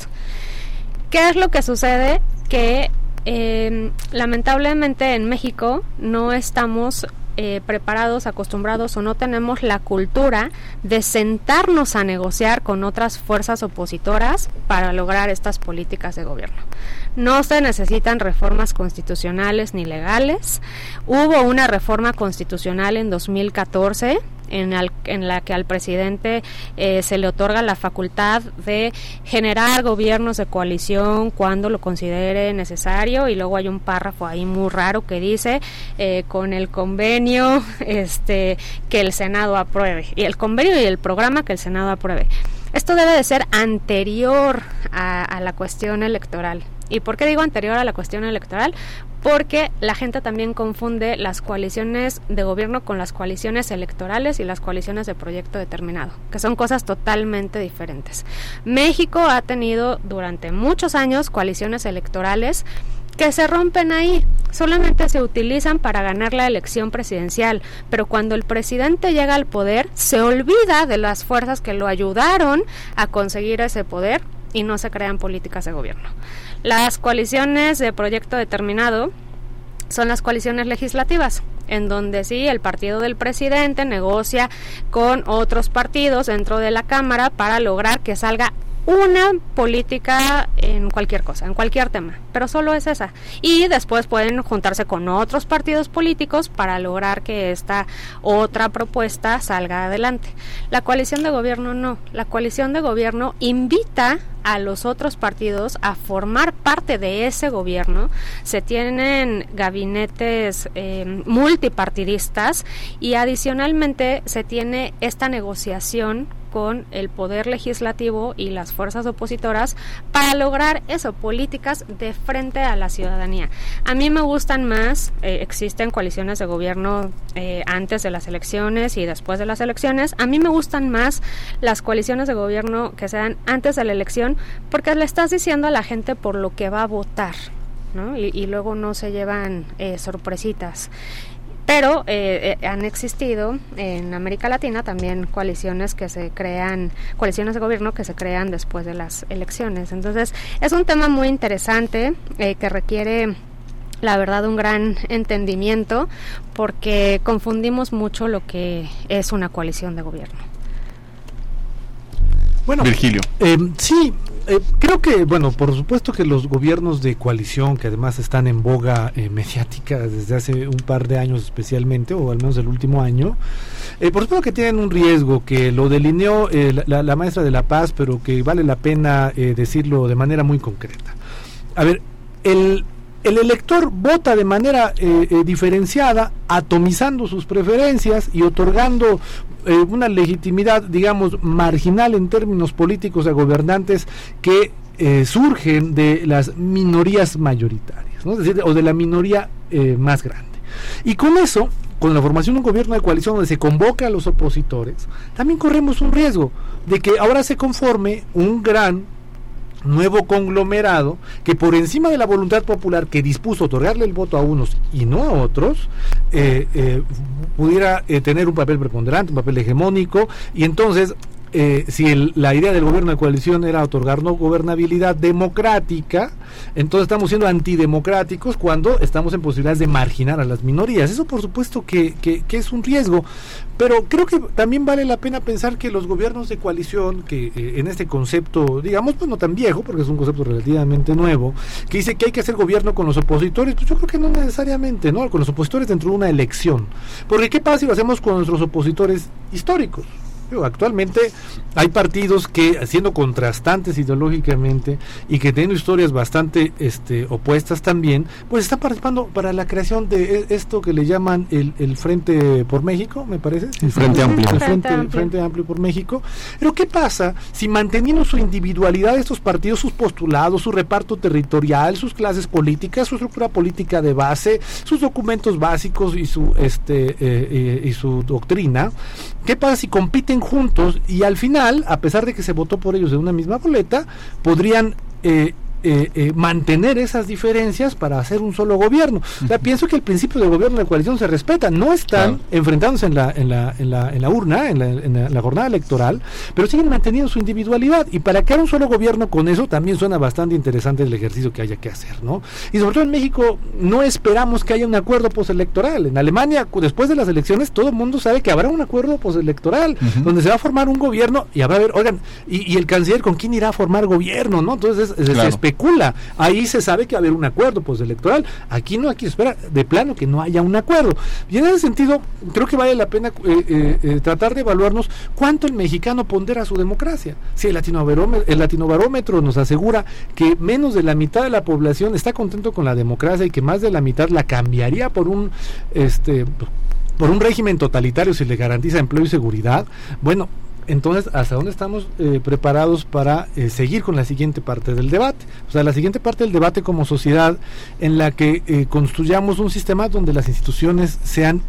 ¿Qué es lo que sucede? Que eh, lamentablemente en México no estamos eh, preparados, acostumbrados o no tenemos la cultura de sentarnos a negociar con otras fuerzas opositoras para lograr estas políticas de gobierno. No se necesitan reformas constitucionales ni legales. Hubo una reforma constitucional en 2014 en, en la que al presidente eh, se le otorga la facultad de generar gobiernos de coalición cuando lo considere necesario y luego hay un párrafo ahí muy raro que dice eh, con el convenio este que el Senado apruebe y el convenio y el programa que el Senado apruebe. Esto debe de ser anterior a la cuestión electoral. ¿Y por qué digo anterior a la cuestión electoral? Porque la gente también confunde las coaliciones de gobierno con las coaliciones electorales y las coaliciones de proyecto determinado, que son cosas totalmente diferentes. México ha tenido durante muchos años coaliciones electorales que se rompen ahí, solamente se utilizan para ganar la elección presidencial, pero cuando el presidente llega al poder se olvida de las fuerzas que lo ayudaron a conseguir ese poder y no se crean políticas de gobierno. Las coaliciones de proyecto determinado son las coaliciones legislativas, en donde sí el partido del presidente negocia con otros partidos dentro de la Cámara para lograr que salga una política en cualquier cosa, en cualquier tema, pero solo es esa. Y después pueden juntarse con otros partidos políticos para lograr que esta otra propuesta salga adelante. La coalición de gobierno no. La coalición de gobierno invita a los otros partidos a formar parte de ese gobierno. Se tienen gabinetes eh, multipartidistas y adicionalmente se tiene esta negociación con el poder legislativo y las fuerzas opositoras para lograr eso, políticas de frente a la ciudadanía. A mí me gustan más, eh, existen coaliciones de gobierno eh, antes de las elecciones y después de las elecciones, a mí me gustan más las coaliciones de gobierno que se dan antes de la elección porque le estás diciendo a la gente por lo que va a votar. ¿no? Y, luego no se llevan eh, sorpresitas pero eh, eh, han existido en América Latina también coaliciones que se crean, coaliciones de gobierno que se crean después de las elecciones. Entonces, es un tema muy interesante eh, que requiere la verdad un gran entendimiento porque confundimos mucho lo que es una coalición de gobierno. Bueno, Virgilio. sí, eh, creo que, bueno, por supuesto que los gobiernos de coalición, que además están en boga eh, mediática desde hace un par de años especialmente, o al menos el último año, eh, por supuesto que tienen un riesgo que lo delineó la, la, maestra de la paz, pero que vale la pena decirlo de manera muy concreta. A ver, el, el elector vota de manera diferenciada, atomizando sus preferencias y otorgando eh, una legitimidad, digamos, marginal en términos políticos a gobernantes que eh, surgen de las minorías mayoritarias, ¿no? es decir, o de la minoría eh, más grande. Y con eso, con la formación de un gobierno de coalición donde se convoca a los opositores, también corremos un riesgo de que ahora se conforme un gran nuevo conglomerado que por encima de la voluntad popular que dispuso otorgarle el voto a unos y no a otros, eh, eh, pudiera eh, tener un papel preponderante, un papel hegemónico, y entonces eh, si la idea del gobierno de coalición era otorgar no gobernabilidad democrática, entonces estamos siendo antidemocráticos cuando estamos en posibilidades de marginar a las minorías. Eso por supuesto que, que, es un riesgo, pero creo que también vale la pena pensar que los gobiernos de coalición, que eh, en este concepto, digamos, pues no tan viejo, porque es un concepto relativamente nuevo, que dice que hay que hacer gobierno con los opositores, pues yo creo que no necesariamente, ¿no? Con los opositores dentro de una elección. Porque ¿qué pasa si lo hacemos con nuestros opositores históricos? Actualmente hay partidos que, siendo contrastantes ideológicamente y que tienen historias bastante este, opuestas también, pues están participando para la creación de e, esto que le llaman el, el Frente por México, me parece. El Frente Amplio. El Frente, Frente Amplio por México. Pero ¿qué pasa si manteniendo su individualidad estos partidos, sus postulados, su reparto territorial, sus clases políticas, su estructura política de base, sus documentos básicos y su, este, eh, eh, y su doctrina, ¿qué pasa si compiten juntos y al final, a pesar de que se votó por ellos de una misma boleta, podrían eh, eh, eh, mantener esas diferencias para hacer un solo gobierno. O sea, pienso que el principio del gobierno de coalición se respeta, no están enfrentándose en la, en, la, en, la, en la urna, en la, en la, jornada electoral, pero siguen manteniendo su individualidad y para crear un solo gobierno con eso también suena bastante interesante el ejercicio que haya que hacer, ¿no? Y sobre todo en México no esperamos que haya un acuerdo postelectoral. En Alemania, después de las elecciones, todo el mundo sabe que habrá un acuerdo postelectoral, donde se va a formar un gobierno y habrá a ver, oigan, y, el canciller con quién irá a formar gobierno, ¿no? Entonces es, Ahí se sabe que va a haber un acuerdo postelectoral. Aquí no, aquí espera de plano que no haya un acuerdo. Y en ese sentido, creo que vale la pena eh, eh, eh, tratar de evaluarnos cuánto el mexicano pondera su democracia. Si el latinobarómetro, el nos asegura que menos de la mitad de la población está contento con la democracia y que más de la mitad la cambiaría por un este por un régimen totalitario si le garantiza empleo y seguridad, bueno, entonces, ¿hasta dónde estamos eh, preparados para eh, seguir con la siguiente parte del debate? O sea, la siguiente parte del debate como sociedad en la que eh, construyamos un sistema donde las instituciones sean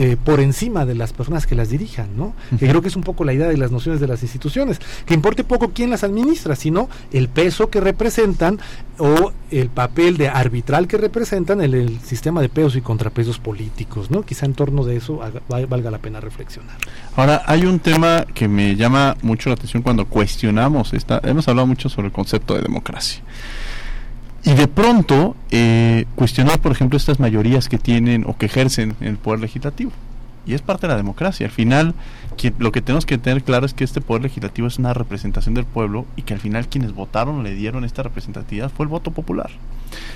eh, por encima de las personas que las dirijan, ¿no? Que creo que es un poco la idea de las nociones de las instituciones, que importe poco quién las administra, sino el peso que representan o el papel de arbitral que representan en el sistema de pesos y contrapesos políticos, ¿no? Quizá en torno de eso valga la pena reflexionar. Ahora, hay un tema que me llama mucho la atención cuando cuestionamos esta, hemos hablado mucho sobre el concepto de democracia. Y de pronto, eh, cuestionar, por ejemplo, estas mayorías que tienen o que ejercen el poder legislativo. Y es parte de la democracia. Al final, lo que tenemos que tener claro es que este poder legislativo es una representación del pueblo y que al final quienes votaron le dieron esta representatividad fue el voto popular.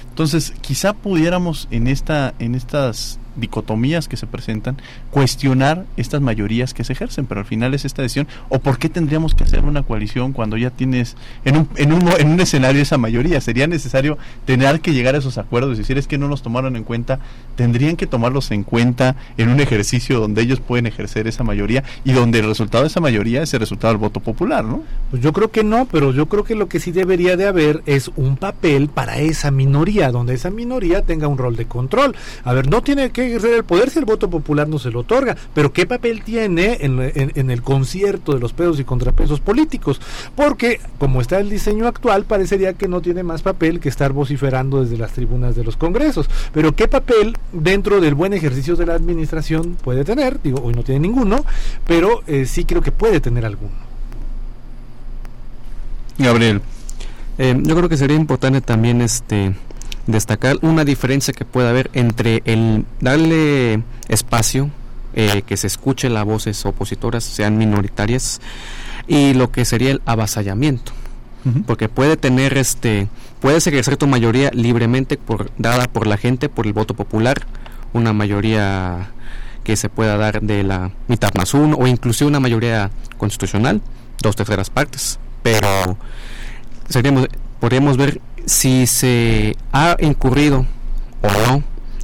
Entonces, quizá pudiéramos en esta en estas dicotomías que se presentan, cuestionar estas mayorías que se ejercen, pero al final es esta decisión, o por qué tendríamos que hacer una coalición cuando ya tienes en un, en un, en un escenario esa mayoría, sería necesario tener que llegar a esos acuerdos, decir es que no los tomaron en cuenta, tendrían que tomarlos en cuenta en un ejercicio donde ellos pueden ejercer esa mayoría y donde el resultado de esa mayoría es el resultado del voto popular, ¿no? Pues yo creo que no, pero yo creo que lo que sí debería de haber es un papel para esa minoría, donde esa minoría tenga un rol de control. A ver, no tiene que ejercer el poder si el voto popular no se lo otorga. Pero ¿qué papel tiene en, el concierto de los pesos y contrapesos políticos? Porque, como está el diseño actual, parecería que no tiene más papel que estar vociferando desde las tribunas de los congresos. Pero ¿qué papel dentro del buen ejercicio de la administración puede tener? Digo, hoy no tiene ninguno, pero eh, sí creo que puede tener alguno. Gabriel. Eh, yo creo que sería importante también este destacar una diferencia que puede haber entre el darle espacio, eh, que se escuche las voces opositoras, sean minoritarias, y lo que sería el avasallamiento. Porque puede tener este, puedes ejercer tu mayoría libremente por, dada por la gente, por el voto popular, una mayoría que se pueda dar de la mitad más uno, o inclusive una mayoría constitucional, dos terceras partes. Pero seríamos, podríamos ver si se ha incurrido o no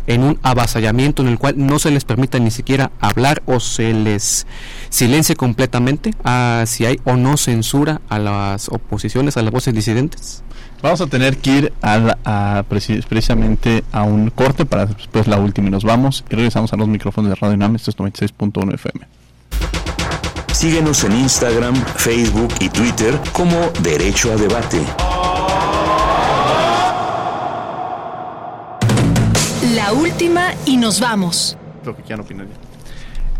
en un avasallamiento en el cual no se les permita ni siquiera hablar o se les silencie completamente, a si hay o no censura a las oposiciones, a las voces disidentes. Vamos a tener que ir a, precisamente a un corte para después la última y nos vamos y regresamos a los micrófonos de Radio NAM, esto es 96.1 FM. Síguenos en Instagram, Facebook y Twitter como Derecho a Debate. La última y nos vamos. Lo que quieran opinar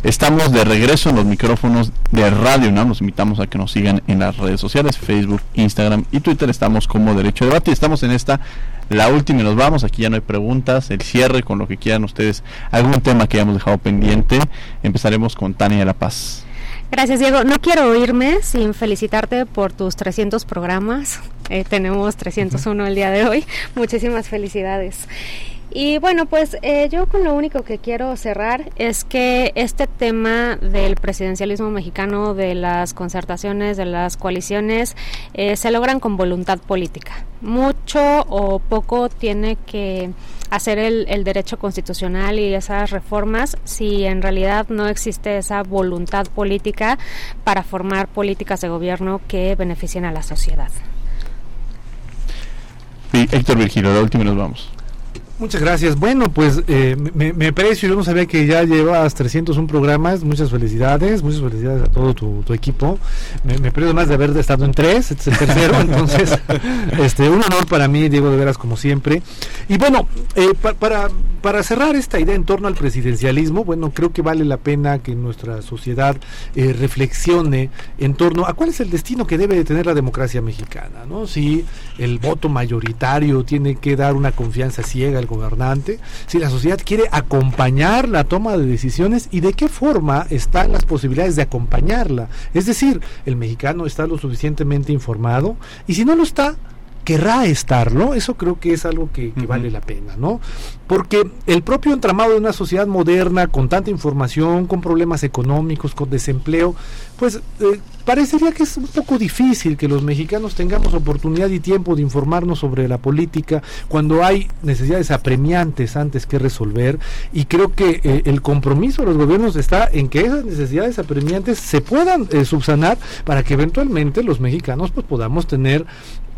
Estamos de regreso en los micrófonos de Radio UNAM. Los invitamos a que nos sigan en las redes sociales, Facebook, Instagram y Twitter. Estamos como Derecho a Debate y estamos en esta, la última y nos vamos. Aquí ya no hay preguntas, el cierre con lo que quieran ustedes. Algún tema que hayamos dejado pendiente. Empezaremos con Tania la Paz. Gracias, Diego. No quiero irme sin felicitarte por tus 300 programas. Eh, tenemos 301 el día de hoy. Muchísimas felicidades. Y bueno, pues eh, yo con lo único que quiero cerrar es que este tema del presidencialismo mexicano, de las concertaciones, de las coaliciones, eh, se logran con voluntad política. Mucho o poco tiene que hacer el, el, derecho constitucional y esas reformas si en realidad no existe esa voluntad política para formar políticas de gobierno que beneficien a la sociedad. Sí, Héctor Virgilio, la última nos vamos. Muchas gracias. Bueno, pues eh, me, me aprecio. Yo no sabía que ya llevas 301 programas. Muchas felicidades. Muchas felicidades a todo tu, tu equipo. Me, me aprecio más de haber estado en tres. Este es el tercero. entonces, este, un honor para mí, Diego, de veras, como siempre. Y bueno, eh, pa, para, para cerrar esta idea en torno al presidencialismo, bueno, creo que vale la pena que nuestra sociedad eh, reflexione en torno a cuál es el destino que debe de tener la democracia mexicana, ¿no? Si el voto mayoritario tiene que dar una confianza ciega al gobernante, si la sociedad quiere acompañar la toma de decisiones y de qué forma están las posibilidades de acompañarla. Es decir, el mexicano está lo suficientemente informado y si no lo está, querrá estarlo, eso creo que es algo que, que uh -huh. vale la pena, ¿no? Porque el propio entramado de una sociedad moderna, con tanta información, con problemas económicos, con desempleo, pues eh, parecería que es un poco difícil que los mexicanos tengamos oportunidad y tiempo de informarnos sobre la política cuando hay necesidades apremiantes antes que resolver y creo que eh, el compromiso de los gobiernos está en que esas necesidades apremiantes se puedan eh, subsanar para que eventualmente los mexicanos pues podamos tener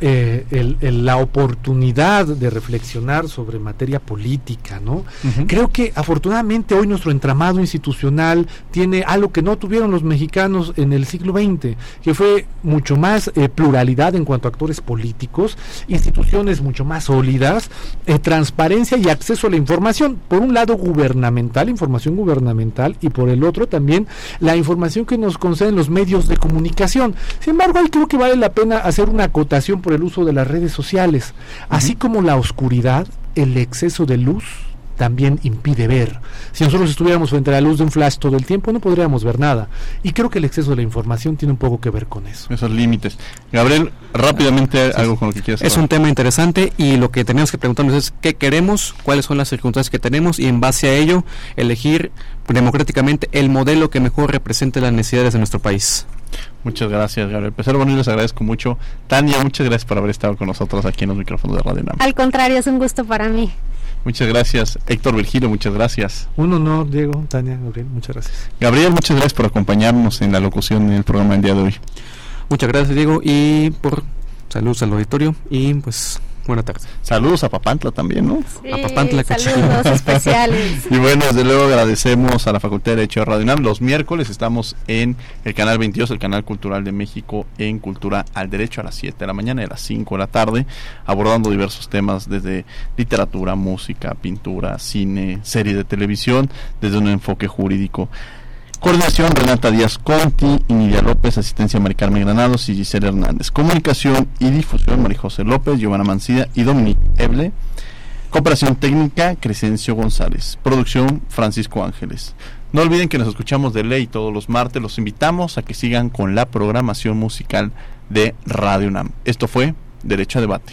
eh, el, el, la oportunidad de reflexionar sobre materia política, ¿no? Uh -huh. Creo que afortunadamente hoy nuestro entramado institucional tiene algo que no tuvieron los mexicanos en el siglo XX, que fue mucho más eh, pluralidad en cuanto a actores políticos, instituciones mucho más sólidas, eh, transparencia y acceso a la información, por un lado gubernamental, información gubernamental, y por el otro también la información que nos conceden los medios de comunicación. Sin embargo, ahí creo que vale la pena hacer una acotación por el uso de las redes sociales, uh -huh. así como la oscuridad, el exceso de luz también impide ver. Si nosotros estuviéramos frente a la luz de un flash todo el tiempo, no podríamos ver nada. Y creo que el exceso de la información tiene un poco que ver con eso. Esos límites. Gabriel, rápidamente sí, algo con lo que quieras. Es un tema interesante y lo que tenemos que preguntarnos es qué queremos, cuáles son las circunstancias que tenemos y en base a ello elegir democráticamente el modelo que mejor represente las necesidades de nuestro país. Muchas gracias, Gabriel Pesaro. Bueno, y les agradezco mucho. Tania, muchas gracias por haber estado con nosotros aquí en los micrófonos de Radio NAM. Al contrario, es un gusto para mí. Muchas gracias. Héctor Virgilio, muchas gracias. Un honor, Diego, Tania, Gabriel, muchas gracias. Gabriel, muchas gracias por acompañarnos en la locución en el programa del día de hoy. Muchas gracias, Diego, y por saludos al auditorio y pues Buenas tardes. Saludos a Papantla también, ¿no? Sí, a Papantla, saludos especiales. y bueno, desde luego agradecemos a la Facultad de Derecho de Radio UNAM. Los miércoles estamos en el canal 22, el canal cultural de México, en Cultura al Derecho a las 7 de la mañana y a las 5 de la tarde, abordando diversos temas desde literatura, música, pintura, cine, serie de televisión, desde un enfoque jurídico. Coordinación Renata Díaz Conti, Nidia López, asistencia Mari Carmen Granados y Giselle Hernández. Comunicación y difusión María José López, Giovanna Mancida y Dominique Eble. Cooperación técnica Crescencio González. Producción Francisco Ángeles. No olviden que nos escuchamos de ley todos los martes. Los invitamos a que sigan con la programación musical de Radio UNAM. Esto fue Derecho a Debate.